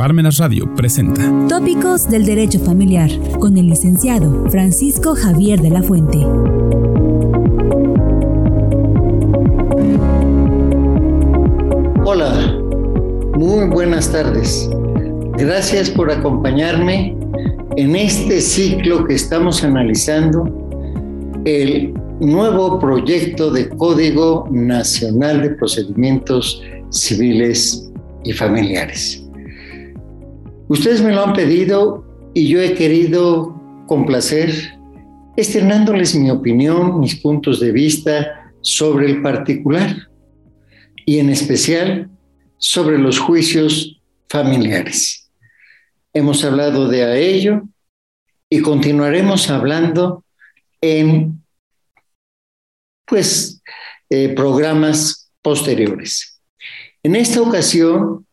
Parmenas Radio presenta Tópicos del Derecho Familiar con el licenciado Francisco Javier de la Fuente. Hola, muy buenas tardes. Gracias por acompañarme en este ciclo que estamos analizando el nuevo proyecto de Código Nacional de Procedimientos Civiles y Familiares. Ustedes me lo han pedido y yo he querido complacer externándoles mi opinión, mis puntos de vista sobre el particular y en especial sobre los juicios familiares. Hemos hablado de ello y continuaremos hablando en pues eh, programas posteriores. En esta ocasión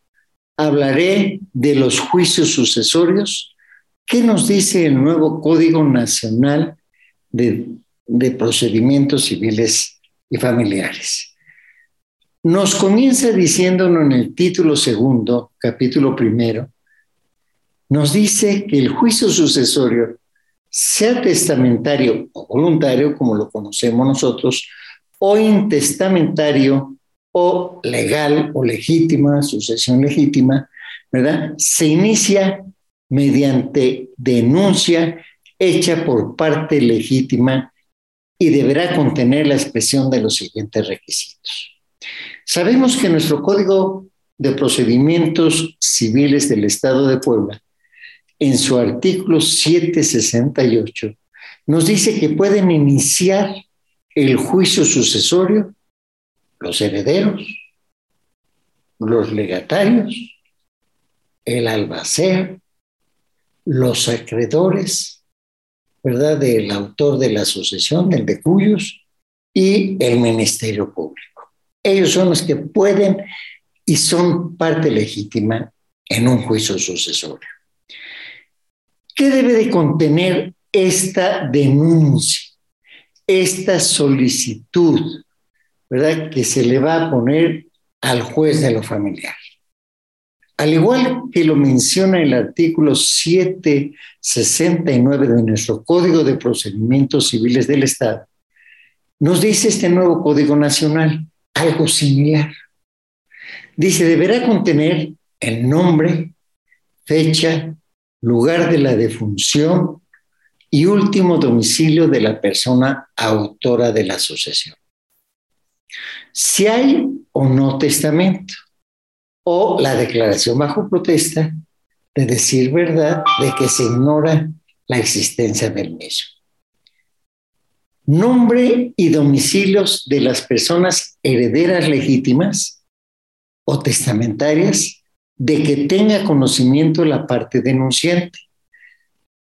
hablaré de los juicios sucesorios. ¿Qué nos dice el nuevo Código Nacional de, de Procedimientos Civiles y Familiares? Nos comienza diciéndonos en el título segundo, capítulo primero, nos dice que el juicio sucesorio, sea testamentario o voluntario, como lo conocemos nosotros, o intestamentario o legal o legítima, sucesión legítima, ¿verdad? Se inicia mediante denuncia hecha por parte legítima y deberá contener la expresión de los siguientes requisitos. Sabemos que nuestro Código de Procedimientos Civiles del Estado de Puebla, en su artículo 768, nos dice que pueden iniciar el juicio sucesorio los herederos, los legatarios, el albacea, los acreedores, ¿verdad? Del autor de la sucesión, el de cuyos, y el Ministerio Público. Ellos son los que pueden y son parte legítima en un juicio sucesorio. ¿Qué debe de contener esta denuncia, esta solicitud ¿verdad? Que se le va a poner al juez de lo familiar. Al igual que lo menciona el artículo 769 de nuestro Código de Procedimientos Civiles del Estado, nos dice este nuevo Código Nacional algo similar. Dice, deberá contener el nombre, fecha, lugar de la defunción y último domicilio de la persona autora de la sucesión si hay o no testamento, o la declaración bajo protesta de decir verdad de que se ignora la existencia del mismo. Nombre y domicilios de las personas herederas legítimas o testamentarias de que tenga conocimiento la parte denunciante,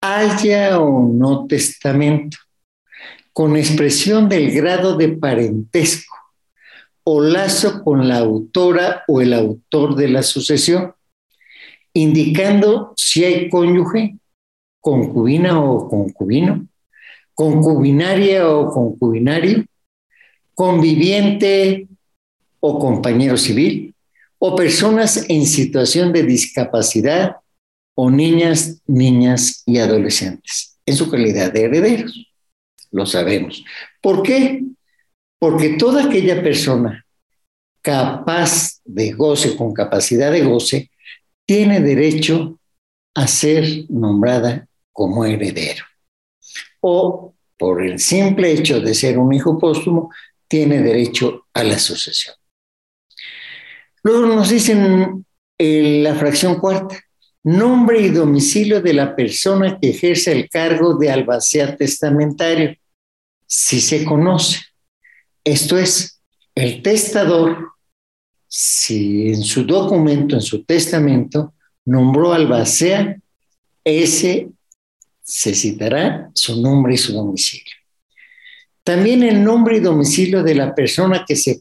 haya o no testamento, con expresión del grado de parentesco o lazo con la autora o el autor de la sucesión, indicando si hay cónyuge, concubina o concubino, concubinaria o concubinario, conviviente o compañero civil, o personas en situación de discapacidad o niñas, niñas y adolescentes, en su calidad de herederos. Lo sabemos. ¿Por qué? Porque toda aquella persona capaz de goce, con capacidad de goce, tiene derecho a ser nombrada como heredero. O por el simple hecho de ser un hijo póstumo, tiene derecho a la sucesión. Luego nos dicen en la fracción cuarta, nombre y domicilio de la persona que ejerce el cargo de albacea testamentario, si se conoce. Esto es, el testador, si en su documento, en su testamento, nombró albacea, ese se citará su nombre y su domicilio. También el nombre y domicilio de la persona que se,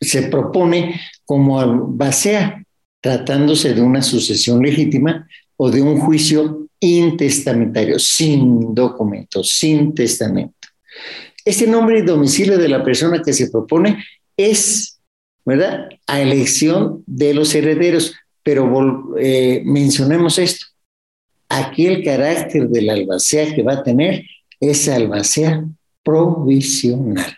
se propone como albacea, tratándose de una sucesión legítima o de un juicio intestamentario, sin documento, sin testamento. Este nombre y domicilio de la persona que se propone es, ¿verdad?, a elección de los herederos, pero eh, mencionemos esto. Aquí el carácter de la albacea que va a tener es albacea provisional,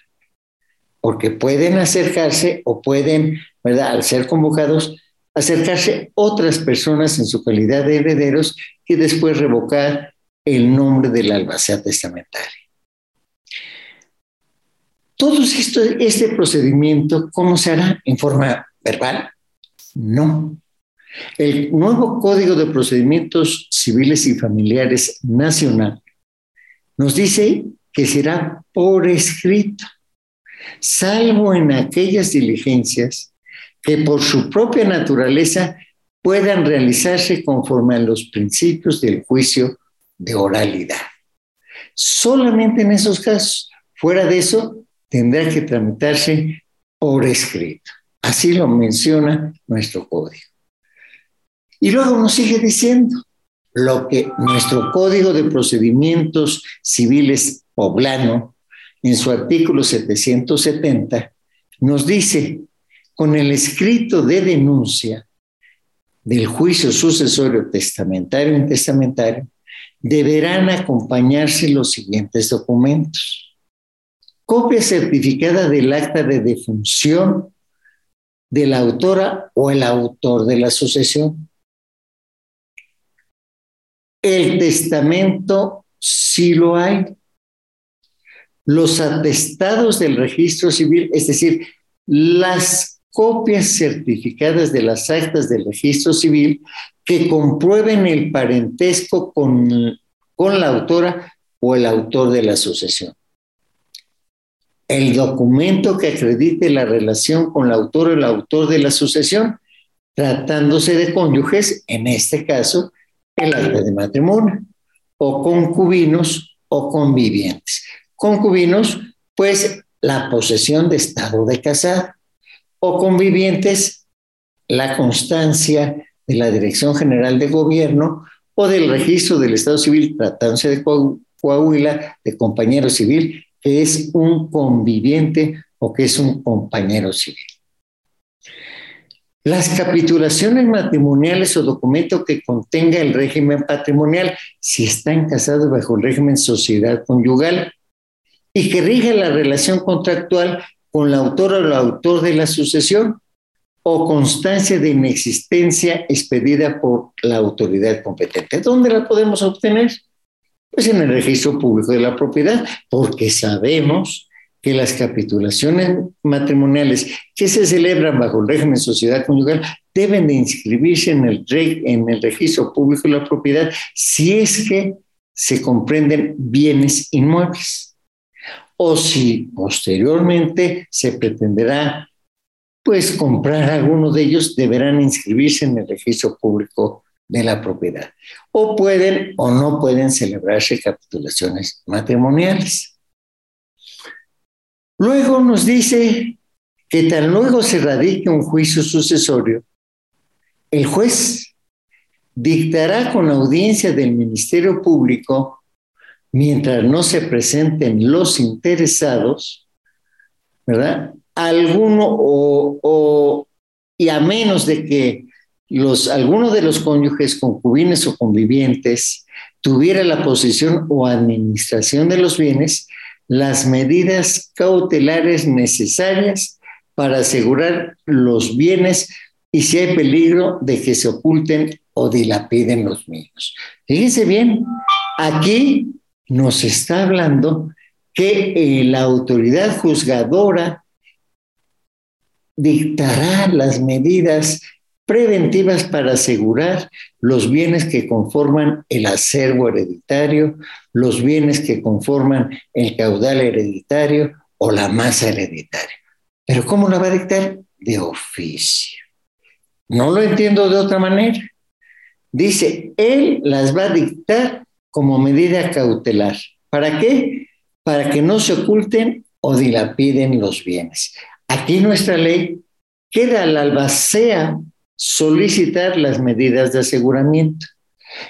porque pueden acercarse o pueden, ¿verdad? Al ser convocados, acercarse otras personas en su calidad de herederos y después revocar el nombre de la albacea testamentaria. Todo esto, este procedimiento, ¿cómo se hará? ¿En forma verbal? No. El nuevo Código de Procedimientos Civiles y Familiares Nacional nos dice que será por escrito, salvo en aquellas diligencias que por su propia naturaleza puedan realizarse conforme a los principios del juicio de oralidad. Solamente en esos casos, fuera de eso, tendrá que tramitarse por escrito. Así lo menciona nuestro código. Y luego nos sigue diciendo lo que nuestro Código de Procedimientos Civiles poblano, en su artículo 770, nos dice, con el escrito de denuncia del juicio sucesorio testamentario e intestamentario, deberán acompañarse los siguientes documentos. Copia certificada del acta de defunción de la autora o el autor de la sucesión. El testamento sí lo hay. Los atestados del registro civil, es decir, las copias certificadas de las actas del registro civil que comprueben el parentesco con, con la autora o el autor de la sucesión el documento que acredite la relación con la autor o el autor de la sucesión, tratándose de cónyuges, en este caso, el acta de matrimonio, o concubinos o convivientes. Concubinos, pues la posesión de estado de casado, o convivientes, la constancia de la Dirección General de Gobierno o del registro del Estado Civil, tratándose de Coahuila, de compañero civil, es un conviviente o que es un compañero civil. Las capitulaciones matrimoniales o documento que contenga el régimen patrimonial, si están casados bajo el régimen sociedad conyugal, y que rige la relación contractual con la autora o el autor de la sucesión, o constancia de inexistencia expedida por la autoridad competente. ¿Dónde la podemos obtener? Pues en el registro público de la propiedad, porque sabemos que las capitulaciones matrimoniales que se celebran bajo el régimen sociedad conyugal deben de inscribirse en el, en el registro público de la propiedad si es que se comprenden bienes inmuebles. O si posteriormente se pretenderá pues comprar alguno de ellos deberán inscribirse en el registro público de la propiedad. O pueden o no pueden celebrarse capitulaciones matrimoniales. Luego nos dice que tan luego se radique un juicio sucesorio, el juez dictará con audiencia del Ministerio Público, mientras no se presenten los interesados, ¿verdad? Alguno o, o y a menos de que los, alguno de los cónyuges, concubines o convivientes tuviera la posesión o administración de los bienes, las medidas cautelares necesarias para asegurar los bienes y si hay peligro de que se oculten o dilapiden los mismos. Fíjense bien, aquí nos está hablando que eh, la autoridad juzgadora dictará las medidas preventivas para asegurar los bienes que conforman el acervo hereditario, los bienes que conforman el caudal hereditario o la masa hereditaria. Pero ¿cómo la va a dictar? De oficio. No lo entiendo de otra manera. Dice, él las va a dictar como medida cautelar. ¿Para qué? Para que no se oculten o dilapiden los bienes. Aquí nuestra ley queda la albacea solicitar las medidas de aseguramiento.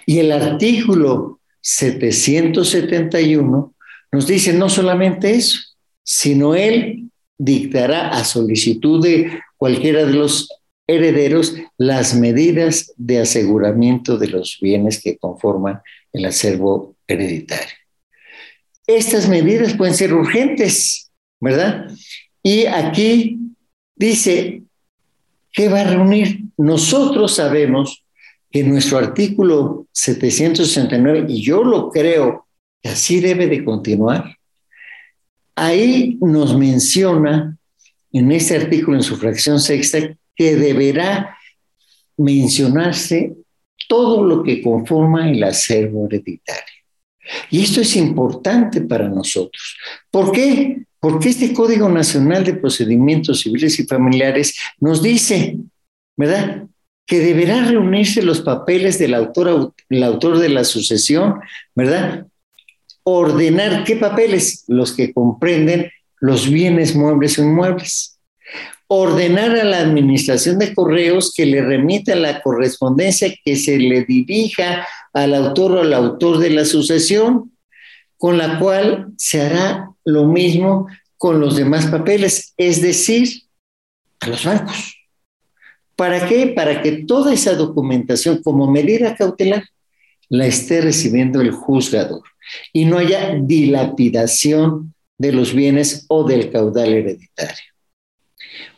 Y el artículo 771 nos dice no solamente eso, sino él dictará a solicitud de cualquiera de los herederos las medidas de aseguramiento de los bienes que conforman el acervo hereditario. Estas medidas pueden ser urgentes, ¿verdad? Y aquí dice, ¿qué va a reunir? Nosotros sabemos que nuestro artículo 769, y yo lo creo que así debe de continuar, ahí nos menciona en este artículo, en su fracción sexta, que deberá mencionarse todo lo que conforma el acervo hereditario. Y esto es importante para nosotros. ¿Por qué? Porque este Código Nacional de Procedimientos Civiles y Familiares nos dice, ¿verdad? Que deberá reunirse los papeles del autor, el autor de la sucesión, ¿verdad? Ordenar qué papeles, los que comprenden los bienes muebles o inmuebles. Ordenar a la administración de correos que le remita la correspondencia que se le dirija al autor o al autor de la sucesión, con la cual se hará lo mismo con los demás papeles, es decir, a los bancos. ¿Para qué? Para que toda esa documentación como medida cautelar la esté recibiendo el juzgador y no haya dilapidación de los bienes o del caudal hereditario.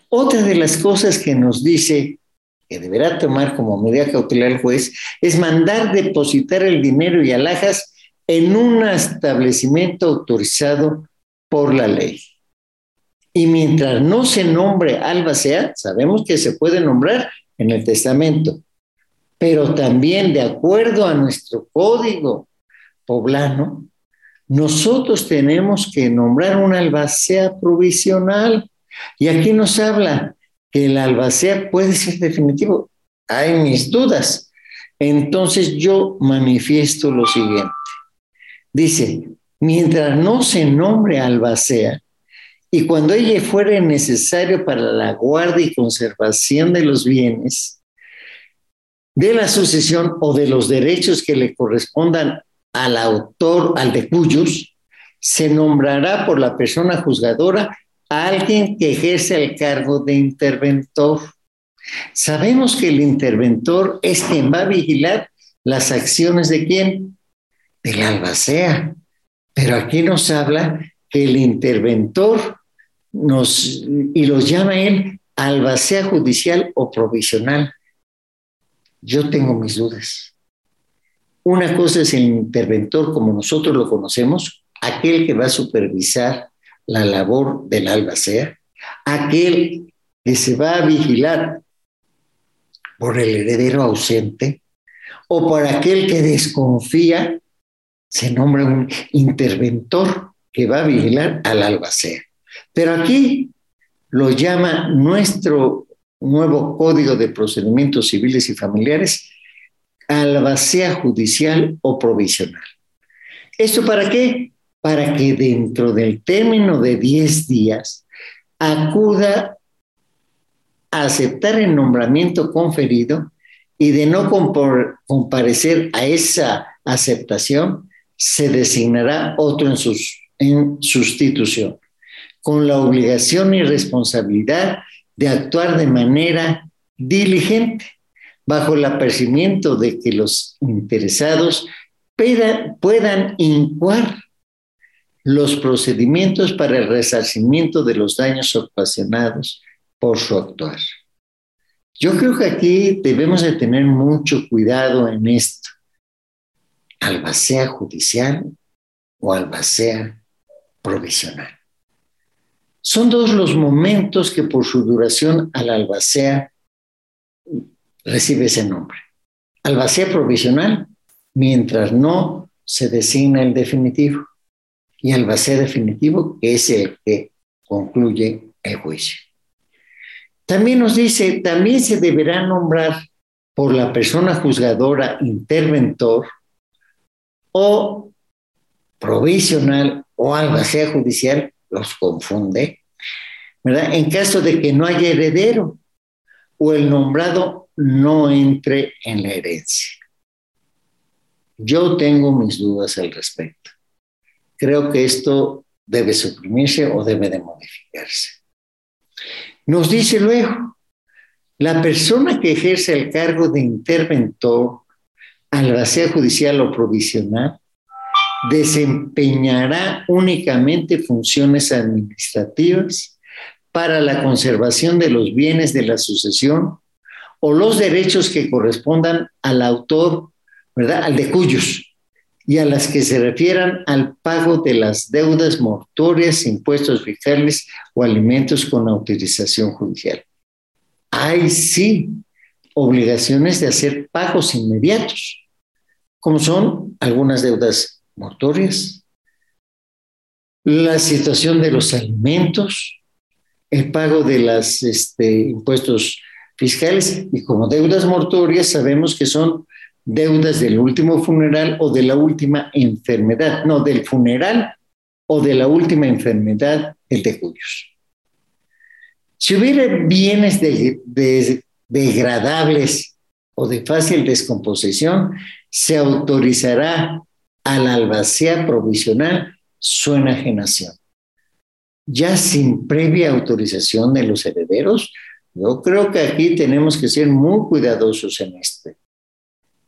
Otra de las cosas que nos dice que deberá tomar como medida cautelar el juez es mandar depositar el dinero y alhajas en un establecimiento autorizado por la ley. Y mientras no se nombre albacea, sabemos que se puede nombrar en el testamento, pero también de acuerdo a nuestro código poblano, nosotros tenemos que nombrar una albacea provisional. Y aquí nos habla que el albacea puede ser definitivo. Hay mis dudas. Entonces yo manifiesto lo siguiente. Dice, mientras no se nombre albacea, y cuando ella fuere necesario para la guardia y conservación de los bienes, de la sucesión o de los derechos que le correspondan al autor, al de cuyos, se nombrará por la persona juzgadora a alguien que ejerce el cargo de interventor. Sabemos que el interventor es quien va a vigilar las acciones de quién? Del albacea. Pero aquí nos habla que el interventor nos, y los llama él albacea judicial o provisional. Yo tengo mis dudas. Una cosa es el interventor como nosotros lo conocemos, aquel que va a supervisar la labor del albacea, aquel que se va a vigilar por el heredero ausente o por aquel que desconfía, se nombra un interventor que va a vigilar al albacea. Pero aquí lo llama nuestro nuevo Código de Procedimientos Civiles y Familiares albacea judicial o provisional. ¿Esto para qué? Para que dentro del término de 10 días acuda a aceptar el nombramiento conferido y de no comparecer a esa aceptación, se designará otro en, sustitución con la obligación y responsabilidad de actuar de manera diligente, bajo el apercibimiento de que los interesados puedan, incuar los procedimientos para el resarcimiento de los daños ocasionados por su actuar. Yo creo que aquí debemos de tener mucho cuidado en esto. Albacea judicial o albacea provisional. Son dos los momentos que por su duración al albacea recibe ese nombre. Albacea provisional, mientras no se designa el definitivo. Y albacea definitivo, que es el que concluye el juicio. También nos dice, también se deberá nombrar por la persona juzgadora interventor o provisional o albacea judicial los confunde, ¿verdad? En caso de que no haya heredero o el nombrado no entre en la herencia. Yo tengo mis dudas al respecto. Creo que esto debe suprimirse o debe de modificarse. Nos dice luego La persona que ejerce el cargo de interventor, albacea judicial o provisional, desempeñará únicamente funciones administrativas para la conservación de los bienes de la sucesión o los derechos que correspondan al autor, ¿verdad? Al de cuyos, y a las que se refieran al pago de las deudas mortuorias, impuestos fiscales o alimentos con autorización judicial. Hay sí obligaciones de hacer pagos inmediatos, como son algunas deudas mortuorias, la situación de los alimentos, el pago de los este, impuestos fiscales y como deudas mortuorias sabemos que son deudas del último funeral o de la última enfermedad, no, del funeral o de la última enfermedad, el de cuyos. Si hubiera bienes degradables o de fácil descomposición, se autorizará a la albacea provisional su enajenación. Ya sin previa autorización de los herederos, yo creo que aquí tenemos que ser muy cuidadosos en este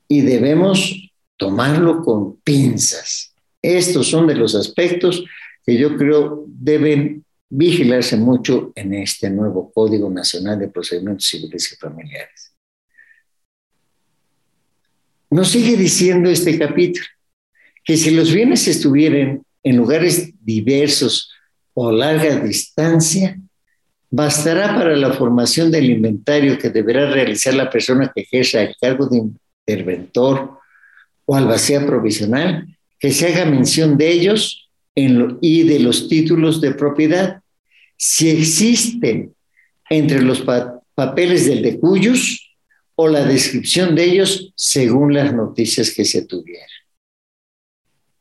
y debemos tomarlo con pinzas. Estos son de los aspectos que yo creo deben vigilarse mucho en este nuevo Código Nacional de Procedimientos Civiles y Familiares. Nos sigue diciendo este capítulo que si los bienes estuvieran en lugares diversos o larga distancia, bastará para la formación del inventario que deberá realizar la persona que ejerza el cargo de interventor o albacea provisional, que se haga mención de ellos y de los títulos de propiedad. Si existen entre los papeles del de cuyos o la descripción de ellos según las noticias que se tuvieran.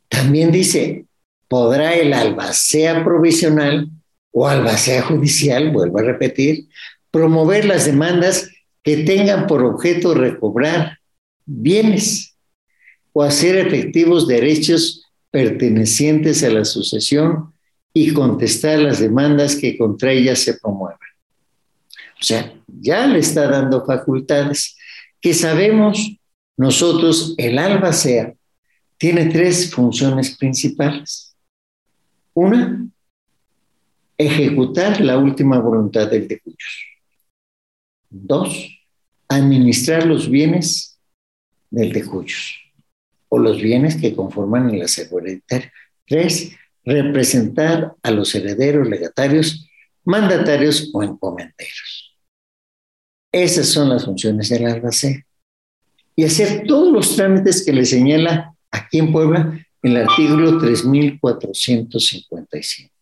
También dice, podrá el albacea provisional o albacea judicial, vuelvo a repetir, promover las demandas que tengan por objeto recobrar bienes o hacer efectivos derechos pertenecientes a la sucesión y contestar las demandas que contra ella se promuevan. O sea, ya le está dando facultades que sabemos nosotros, el albacea tiene tres funciones principales. Una, ejecutar la última voluntad del de Dos, administrar los bienes del de o los bienes que conforman el acervo hereditario. Tres, representar a los herederos legatarios, mandatarios o encomenderos. Esas son las funciones del albacea. Y hacer todos los trámites que le señala aquí en Puebla el artículo 3455.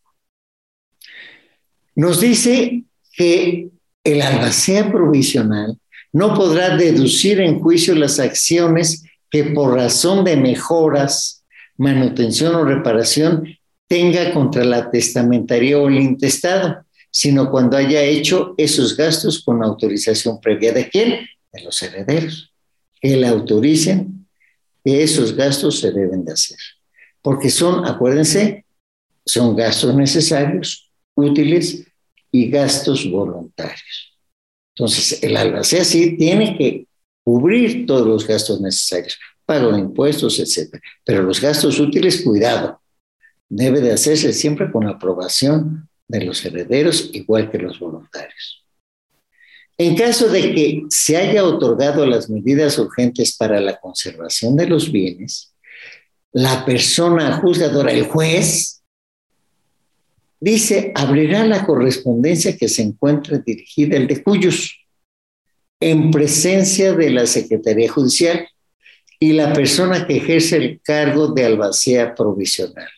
Nos dice que el albacea provisional no podrá deducir en juicio las acciones que por razón de mejoras, manutención o reparación tenga contra la testamentaria o el intestado, sino cuando haya hecho esos gastos con autorización previa de quién? De los herederos. Que le autoricen que esos gastos se deben de hacer. Porque son, acuérdense, son gastos necesarios, útiles y gastos voluntarios. Entonces, el albacea sí tiene que cubrir todos los gastos necesarios, pago de impuestos, etcétera. Pero los gastos útiles, cuidado, debe de hacerse siempre con la aprobación de los herederos, igual que los voluntarios. En caso de que se haya otorgado las medidas urgentes para la conservación de los bienes, la persona juzgadora, el juez, dice, abrirá la correspondencia que se encuentre dirigida el de cuyos, en presencia de la Secretaría Judicial y la persona que ejerce el cargo de albacea provisional,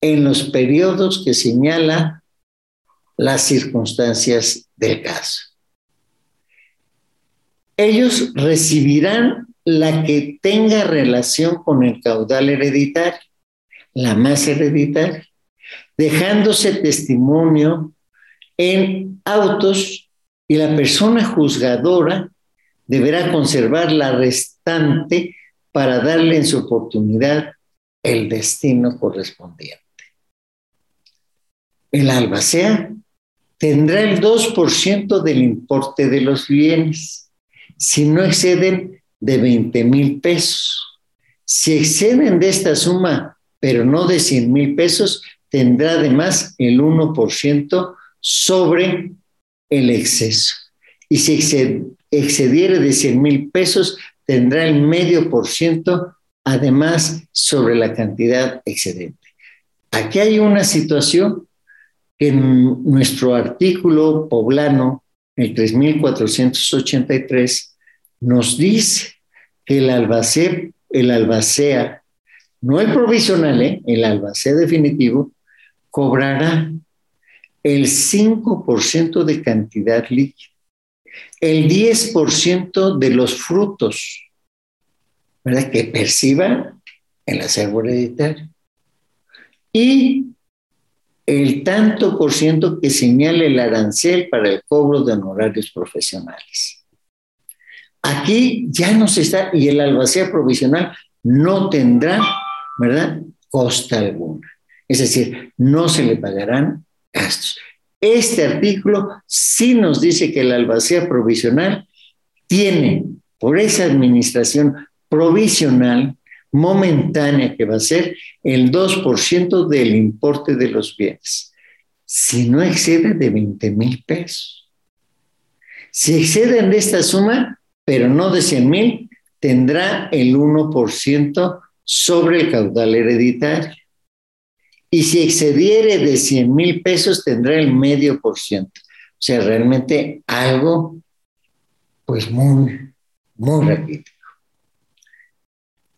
en los periodos que señala las circunstancias del caso. Ellos recibirán la que tenga relación con el caudal hereditario, la más hereditaria dejándose testimonio en autos y la persona juzgadora deberá conservar la restante para darle en su oportunidad el destino correspondiente. El albacea tendrá el 2% del importe de los bienes, si no exceden de 20 mil pesos. Si exceden de esta suma, pero no de 100 mil pesos, tendrá además el 1% sobre el exceso. Y si excediere de 100 mil pesos, tendrá el medio por ciento además sobre la cantidad excedente. Aquí hay una situación en nuestro artículo poblano, el 3483, nos dice que el albacea, el albacea, no el provisional, ¿eh? el albacea definitivo, cobrará el 5% de cantidad líquida, el 10% de los frutos, ¿verdad? Que perciba el acervo hereditario. Y el tanto por ciento que señale el arancel para el cobro de honorarios profesionales. Aquí ya no se está, y el albacea provisional no tendrá, ¿verdad?, costa alguna. Es decir, no se le pagarán gastos. Este artículo sí nos dice que el albacea provisional tiene, por esa administración provisional, momentánea que va a ser el 2% del importe de los bienes, si no excede de 20 mil pesos. Si exceden de esta suma, pero no de 100 mil, tendrá el 1% sobre el caudal hereditario. Y si excediere de 100 mil pesos, tendrá el medio por ciento. O sea, realmente algo, pues muy, muy rápido.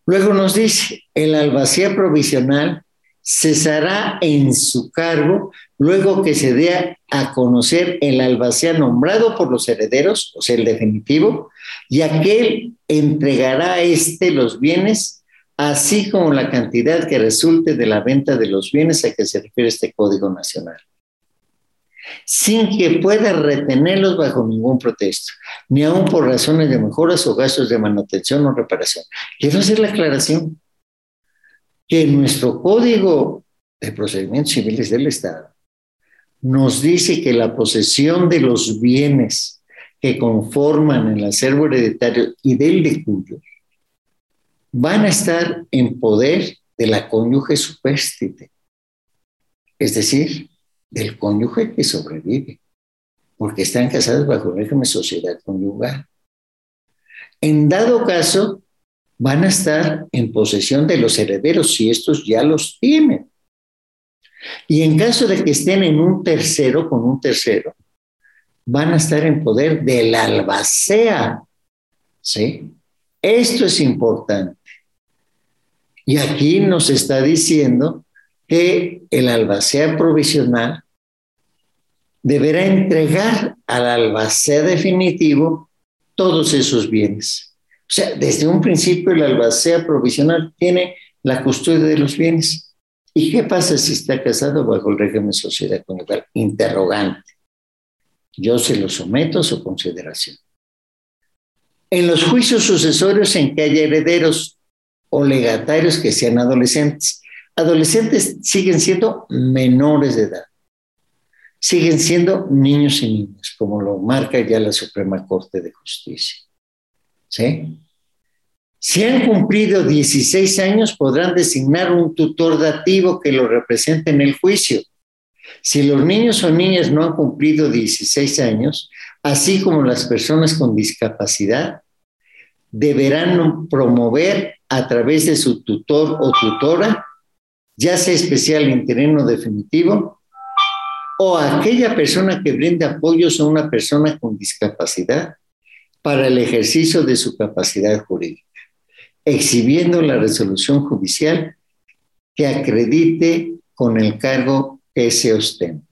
Luego nos dice, el albacea provisional cesará en su cargo luego que se dé a conocer el albacea nombrado por los herederos, o sea, el definitivo, y aquel entregará a éste los bienes, así como la cantidad que resulte de la venta de los bienes a que se refiere este Código Nacional sin que pueda retenerlos bajo ningún protesto, ni aun por razones de mejoras o gastos de manutención o reparación. Quiero hacer la aclaración que nuestro Código de Procedimientos Civiles del Estado nos dice que la posesión de los bienes que conforman el acervo hereditario y del de cuyo van a estar en poder de la cónyuge supérstite. Es decir, del cónyuge que sobrevive, porque están casados bajo el régimen de sociedad conyugal. En dado caso, van a estar en posesión de los herederos si estos ya los tienen. Y en caso de que estén en un tercero, con un tercero, van a estar en poder del albacea. ¿Sí? Esto es importante. Y aquí nos está diciendo que el albacea provisional deberá entregar al albacea definitivo todos esos bienes. O sea, desde un principio el albacea provisional tiene la custodia de los bienes. ¿Y qué pasa si está casado bajo el régimen de sociedad conyugal? Interrogante. Yo se lo someto a su consideración. En los juicios sucesorios en que haya herederos o legatarios que sean adolescentes, adolescentes siguen siendo menores de edad. Siguen siendo niños y niñas, como lo marca ya la Suprema Corte de Justicia. Si han cumplido 16 años, podrán designar un tutor dativo que lo represente en el juicio. Si los niños o niñas no han cumplido 16 años, así como las personas con discapacidad, deberán promover a través de su tutor o tutora ya sea especial, interino definitivo, o aquella persona que brinde apoyos a una persona con discapacidad para el ejercicio de su capacidad jurídica, exhibiendo la resolución judicial que acredite con el cargo que se ostenta.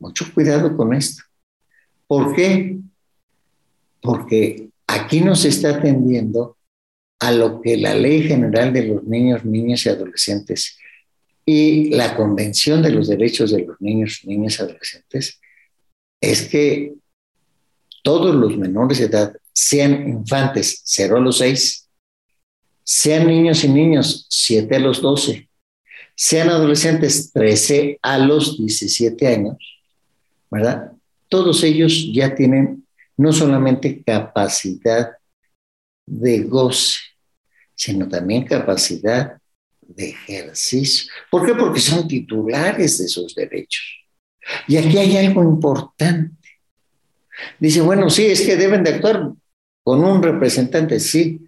Mucho cuidado con esto. ¿Por qué? Porque aquí nos está atendiendo a lo que la Ley General de los Niños, Niñas y Adolescentes y la Convención de los Derechos de los Niños, Niñas y Adolescentes es que todos los menores de edad, sean infantes 0 a los 6, sean niños y niños 7 a los 12, sean adolescentes 13 a los 17 años, ¿verdad? Todos ellos ya tienen no solamente capacidad de goce, sino también capacidad de ejercicio. ¿Por qué? Porque son titulares de sus derechos. Y aquí hay algo importante. Dice, bueno, sí, es que deben de actuar con un representante, sí,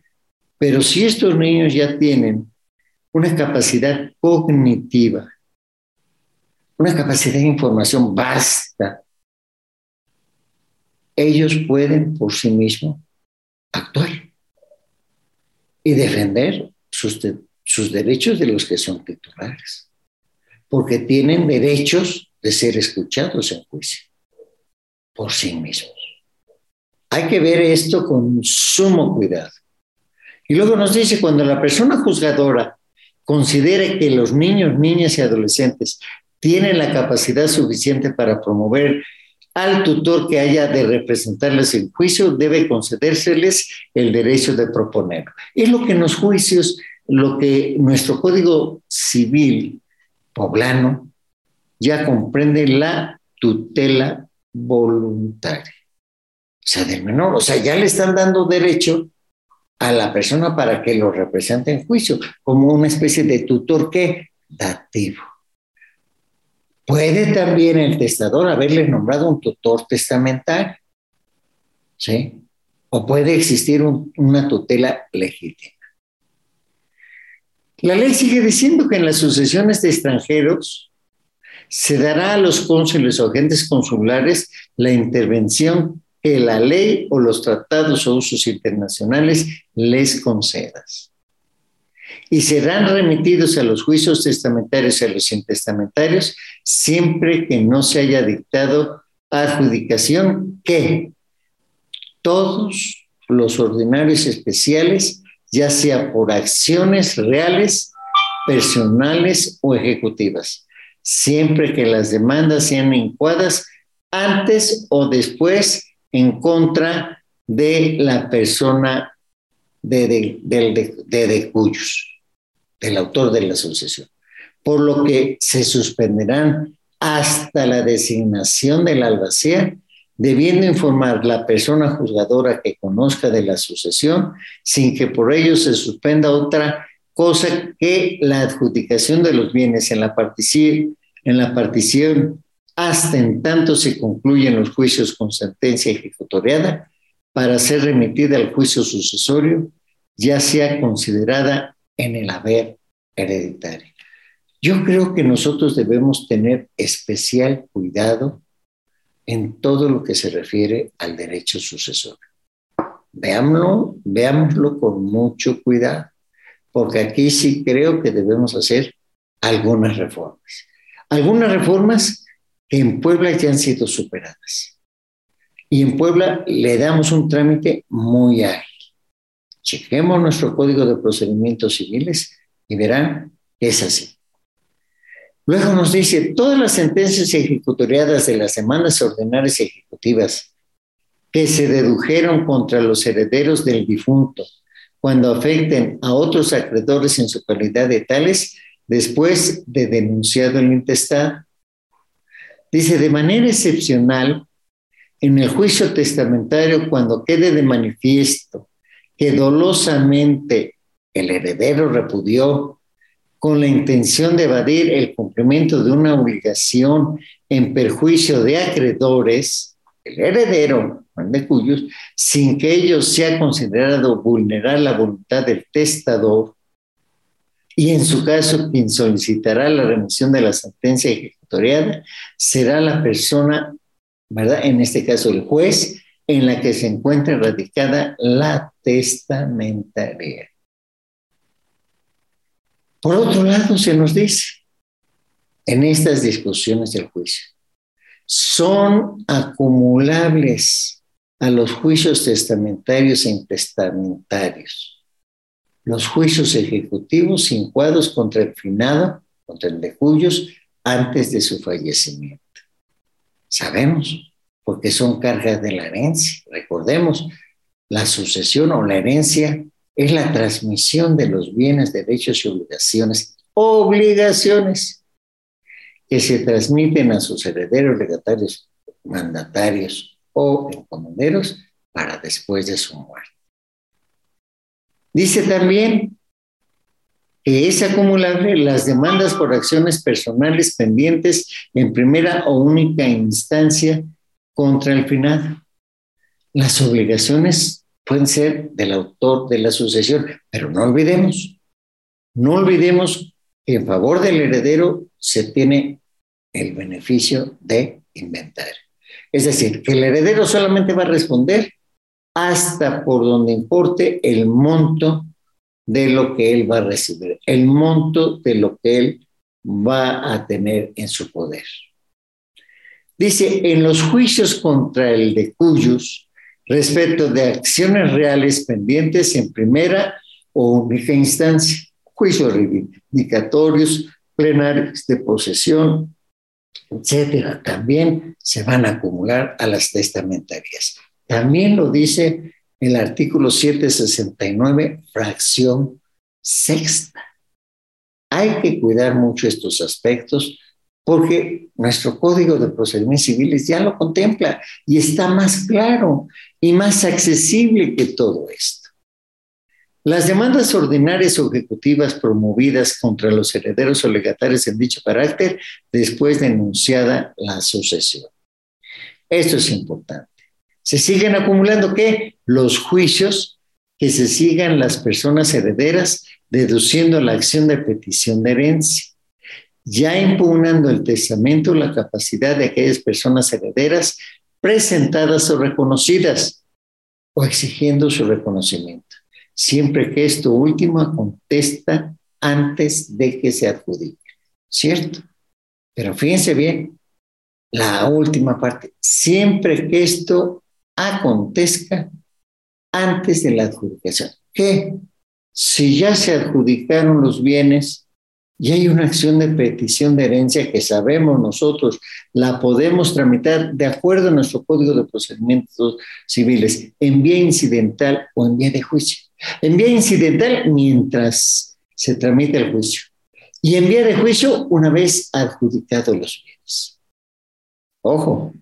pero si estos niños ya tienen una capacidad cognitiva, una capacidad de información vasta, ellos pueden por sí mismos actuar y defender sus, sus derechos de los que son titulares, porque tienen derechos de ser escuchados en juicio por sí mismos. Hay que ver esto con sumo cuidado. Y luego nos dice, cuando la persona juzgadora considere que los niños, niñas y adolescentes tienen la capacidad suficiente para promover al tutor que haya de representarles en juicio, debe concedérseles el derecho de proponerlo. Es lo que en los juicios, lo que nuestro Código Civil poblano ya comprende la tutela voluntaria. O sea, del menor, o sea, ya le están dando derecho a la persona para que lo represente en juicio, como una especie de tutor que dativo. Puede también el testador haberle nombrado un tutor testamentario, ¿sí? O puede existir una tutela legítima. La ley sigue diciendo que en las sucesiones de extranjeros se dará a los cónsules o agentes consulares la intervención que la ley o los tratados o usos internacionales les concedas. Y serán remitidos a los juicios testamentarios y a los intestamentarios siempre que no se haya dictado adjudicación que todos los ordinarios especiales, ya sea por acciones reales, personales o ejecutivas, siempre que las demandas sean incuadas antes o después en contra de la persona de, de, cuyos, del autor de la sucesión. Por lo que se suspenderán hasta la designación del albacea, debiendo informar la persona juzgadora que conozca de la sucesión, sin que por ello se suspenda otra cosa que la adjudicación de los bienes en la partición, en la partición hasta en tanto se concluyen los juicios con sentencia ejecutoriada para ser remitida al juicio sucesorio, ya sea considerada en el haber hereditario. Yo creo que nosotros debemos tener especial cuidado en todo lo que se refiere al derecho sucesorio. Veámoslo, veámoslo con mucho cuidado, porque aquí sí creo que debemos hacer algunas reformas. Algunas reformas que en Puebla ya han sido superadas. Y en Puebla le damos un trámite muy ágil. Chequemos nuestro código de procedimientos civiles y verán que es así. Luego nos dice, todas las sentencias ejecutoriadas de las semanas ordinarias ejecutivas que se dedujeron contra los herederos del difunto cuando afecten a otros acreedores en su calidad de tales, después de denunciado el intestado, Dice, de manera excepcional, en el juicio testamentario, cuando quede de manifiesto que dolosamente el heredero repudió con la intención de evadir el cumplimiento de una obligación en perjuicio de acreedores, el heredero, de cuyos, sin que ello sea considerado vulnerar la voluntad del testador, y en su caso quien solicitará la remisión de la sentencia ejecutoriada será la persona, ¿verdad? En este caso el juez, en la que se encuentra radicada la testamentaria. Por otro lado, se nos dice en estas discusiones del juicio, son acumulables a los juicios testamentarios e intestamentarios los juicios ejecutivos incuados contra el finado, contra el de cuyos, antes de su fallecimiento. Sabemos, porque son cargas de la herencia. Recordemos, la sucesión o la herencia es la transmisión de los bienes, derechos y obligaciones, obligaciones que se transmiten a sus herederos legatarios mandatarios o encomenderos para después de su muerte. Dice también que es acumulable las demandas por acciones personales pendientes en primera o única instancia contra el finado. Las obligaciones pueden ser del autor de la sucesión, pero no olvidemos, no olvidemos que en favor del heredero se tiene el beneficio de inventario. Es decir, que el heredero solamente va a responder hasta por donde importe el monto de lo que él va a recibir, el monto de lo que él va a tener en su poder. Dice, en los juicios contra el de cuyos, respecto de acciones reales pendientes en primera o única instancia, juicios reivindicatorios, plenarios de posesión, etcétera, también se van a acumular a las testamentarias. También lo dice el artículo 769, fracción sexta. Hay que cuidar mucho estos aspectos porque nuestro Código de Procedimientos Civiles ya lo contempla y está más claro y más accesible que todo esto. Las demandas ordinarias o ejecutivas promovidas contra los herederos o legatarios en dicho carácter después de enunciada la sucesión. Esto es importante. Se siguen acumulando qué? Los juicios que se sigan las personas herederas deduciendo la acción de petición de herencia, ya impugnando el testamento la capacidad de aquellas personas herederas presentadas o reconocidas o exigiendo su reconocimiento, siempre que esto último contesta antes de que se adjudique. ¿Cierto? Pero fíjense bien, la última parte, siempre que esto acontezca antes de la adjudicación. Que si ya se adjudicaron los bienes y hay una acción de petición de herencia que sabemos nosotros, la podemos tramitar de acuerdo a nuestro Código de Procedimientos Civiles, en vía incidental o en vía de juicio. En vía incidental mientras se tramita el juicio y en vía de juicio una vez adjudicados los bienes. Ojo,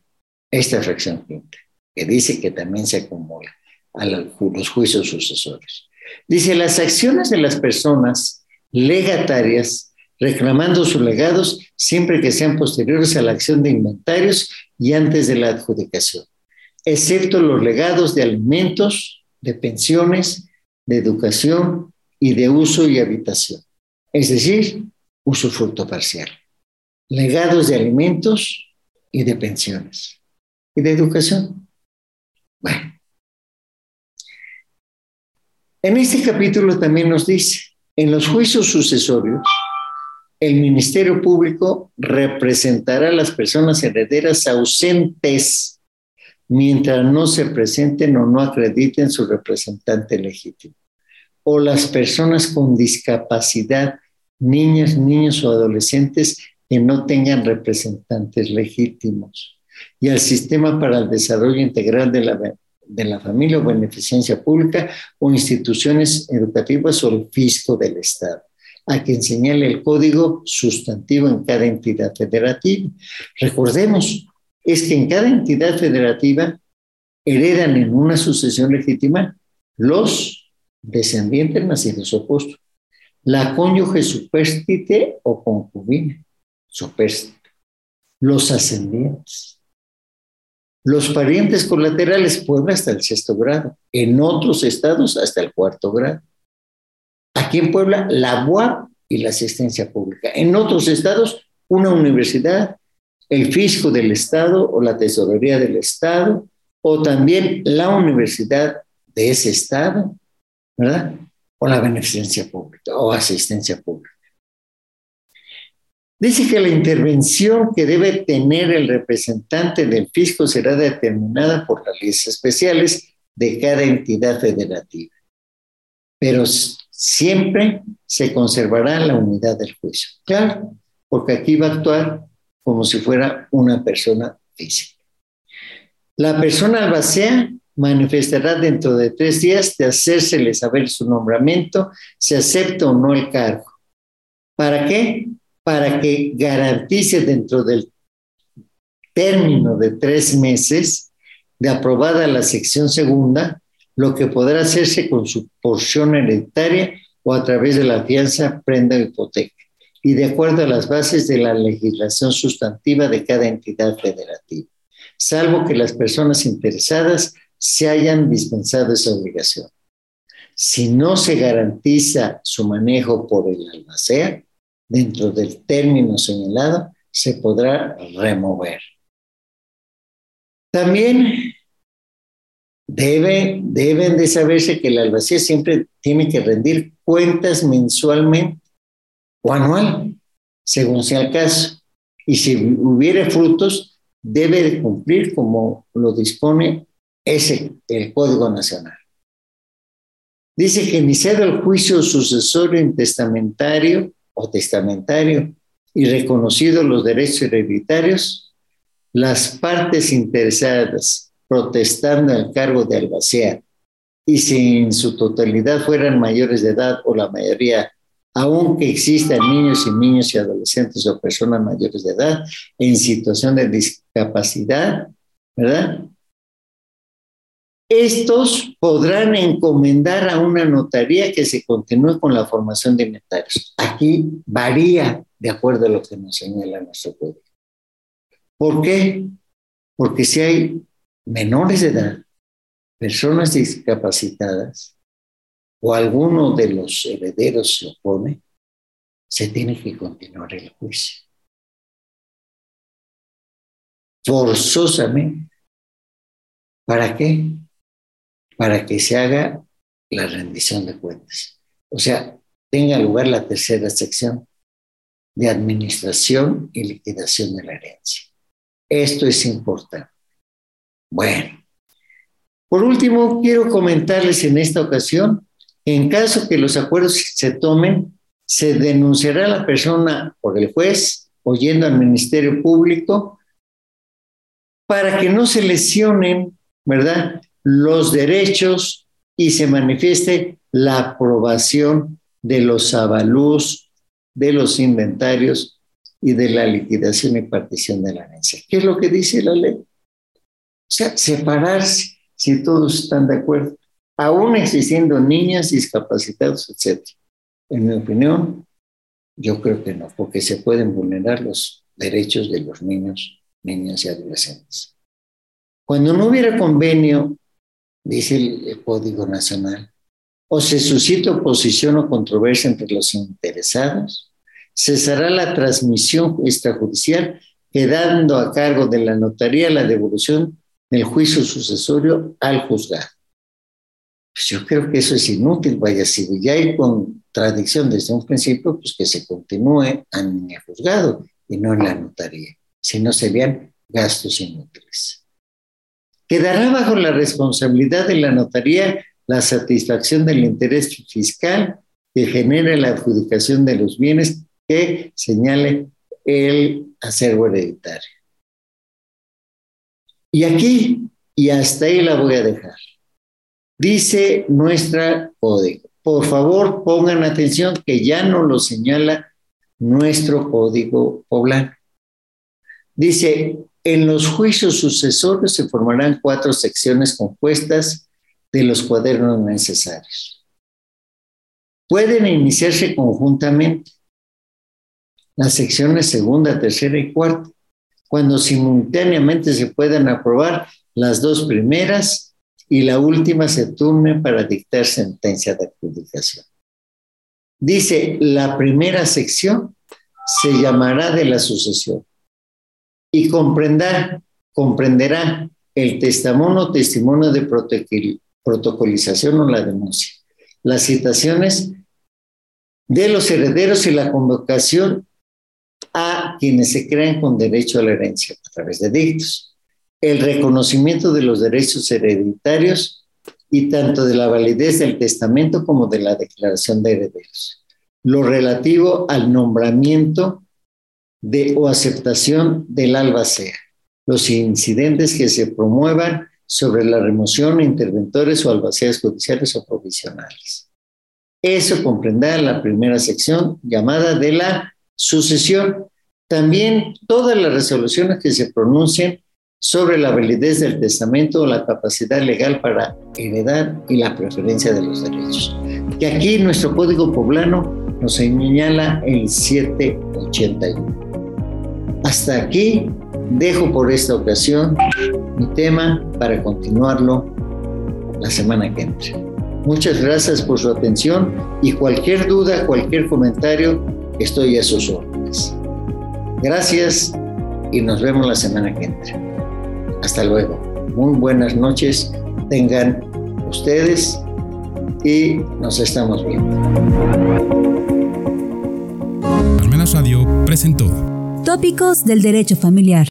esta fracción quinta que dice que también se acumula a los juicios sucesores. Dice, las acciones de las personas legatarias reclamando sus legados siempre que sean posteriores a la acción de inventarios y antes de la adjudicación, excepto los legados de alimentos, de pensiones, de educación y de uso y habitación, es decir, usufructo parcial. Legados de alimentos y de pensiones y de educación. Bueno. En este capítulo también nos dice, en los juicios sucesorios, el Ministerio Público representará a las personas herederas ausentes mientras no se presenten o no acrediten su representante legítimo. O las personas con discapacidad, niñas, niños o adolescentes que no tengan representantes legítimos y al Sistema para el Desarrollo Integral de la, de la Familia o Beneficencia Pública o instituciones educativas o el fisco del Estado a quien señale el código sustantivo en cada entidad federativa. Recordemos, es que en cada entidad federativa heredan en una sucesión legítima los descendientes nacidos opuestos, la cónyuge supérstite o concubina, supérstite, los ascendientes, los parientes colaterales, Puebla hasta el sexto grado. En otros estados hasta el cuarto grado. Aquí en Puebla, la UAP y la asistencia pública. En otros estados, una universidad, el fisco del estado o la tesorería del estado, o también la universidad de ese estado, ¿verdad? O la beneficencia pública o asistencia pública. Dice que la intervención que debe tener el representante del fisco será determinada por las leyes especiales de cada entidad federativa, pero siempre se conservará la unidad del juicio. Claro, porque aquí va a actuar como si fuera una persona física. La persona albacea manifestará dentro de tres días de hacérsele saber su nombramiento, si acepta o no el cargo. ¿Para qué? para que garantice dentro del término de tres meses de aprobada la sección segunda, lo que podrá hacerse con su porción hereditaria o a través de la fianza, prenda hipoteca, y de acuerdo a las bases de la legislación sustantiva de cada entidad federativa, salvo que las personas interesadas se hayan dispensado esa obligación. Si no se garantiza su manejo por el albacea, dentro del término señalado, se podrá remover. También debe, deben de saberse que el albacea siempre tiene que rendir cuentas mensualmente o anual, según sea el caso. Y si hubiere frutos, debe de cumplir como lo dispone ese, el Código Nacional. Dice que iniciado el juicio sucesorio intestamentario o testamentario y reconocidos los derechos hereditarios, las partes interesadas protestando el cargo de albacea y si en su totalidad fueran mayores de edad o la mayoría, aunque existan niños y niños y adolescentes o personas mayores de edad en situación de discapacidad, ¿verdad? Estos podrán encomendar a una notaría que se continúe con la formación de inventarios. Aquí varía de acuerdo a lo que nos señala nuestro código. ¿Por qué? Porque si hay menores de edad, personas discapacitadas o alguno de los herederos se opone, se tiene que continuar el juicio. Forzosamente. ¿Para qué? para que se haga la rendición de cuentas. O sea, tenga lugar la tercera sección de administración y liquidación de la herencia. Esto es importante. Bueno, por último, quiero comentarles en esta ocasión en caso que los acuerdos se tomen, se denunciará a la persona por el juez o yendo al Ministerio Público para que no se lesionen, ¿verdad? los derechos y se manifieste la aprobación de los avalúos, de los inventarios y de la liquidación y partición de la herencia. ¿Qué es lo que dice la ley? O sea, separarse si todos están de acuerdo, aún existiendo niñas, discapacitados, etc. En mi opinión, yo creo que no, porque se pueden vulnerar los derechos de los niños, niñas y adolescentes. Cuando no hubiera convenio dice el, Código Nacional, o se suscita oposición o controversia entre los interesados, cesará la transmisión extrajudicial, quedando a cargo de la notaría la devolución del juicio sucesorio al juzgado. Pues yo creo que eso es inútil, vaya, si ya hay contradicción desde un principio, pues que se continúe en el juzgado y no en la notaría, si no serían gastos inútiles. Quedará bajo la responsabilidad de la notaría la satisfacción del interés fiscal que genere la adjudicación de los bienes que señale el acervo hereditario. Y aquí, y hasta ahí la voy a dejar. Dice nuestra código. Por favor, pongan atención que ya no lo señala nuestro código poblano. Dice, en los juicios sucesorios se formarán cuatro secciones compuestas de los cuadernos necesarios. Pueden iniciarse conjuntamente las secciones segunda, tercera y cuarta, cuando simultáneamente se puedan aprobar las dos primeras y la última se turne para dictar sentencia de adjudicación. Dice, la primera sección se llamará de la sucesión y comprenderá, comprenderá el testimonio, testimonio de protocolización o la denuncia, las citaciones de los herederos y la convocación a quienes se crean con derecho a la herencia a través de dictos, el reconocimiento de los derechos hereditarios y tanto de la validez del testamento como de la declaración de herederos, lo relativo al nombramiento de o aceptación del albacea, los incidentes que se promuevan sobre la remoción de interventores o albaceas judiciales o provisionales. Eso comprenderá la primera sección llamada de la sucesión, También todas las resoluciones que se pronuncien sobre la validez del testamento o la capacidad legal para heredar y la preferencia de los derechos. Que aquí nuestro Código Poblano nos señala el 781. Hasta aquí dejo por esta ocasión mi tema para continuarlo la semana que entra. Muchas gracias por su atención y cualquier duda, cualquier comentario, estoy a sus órdenes. Gracias y nos vemos la semana que entra. Hasta luego. Muy buenas noches tengan ustedes y nos estamos viendo. Radio presentó Tópicos del Derecho Familiar.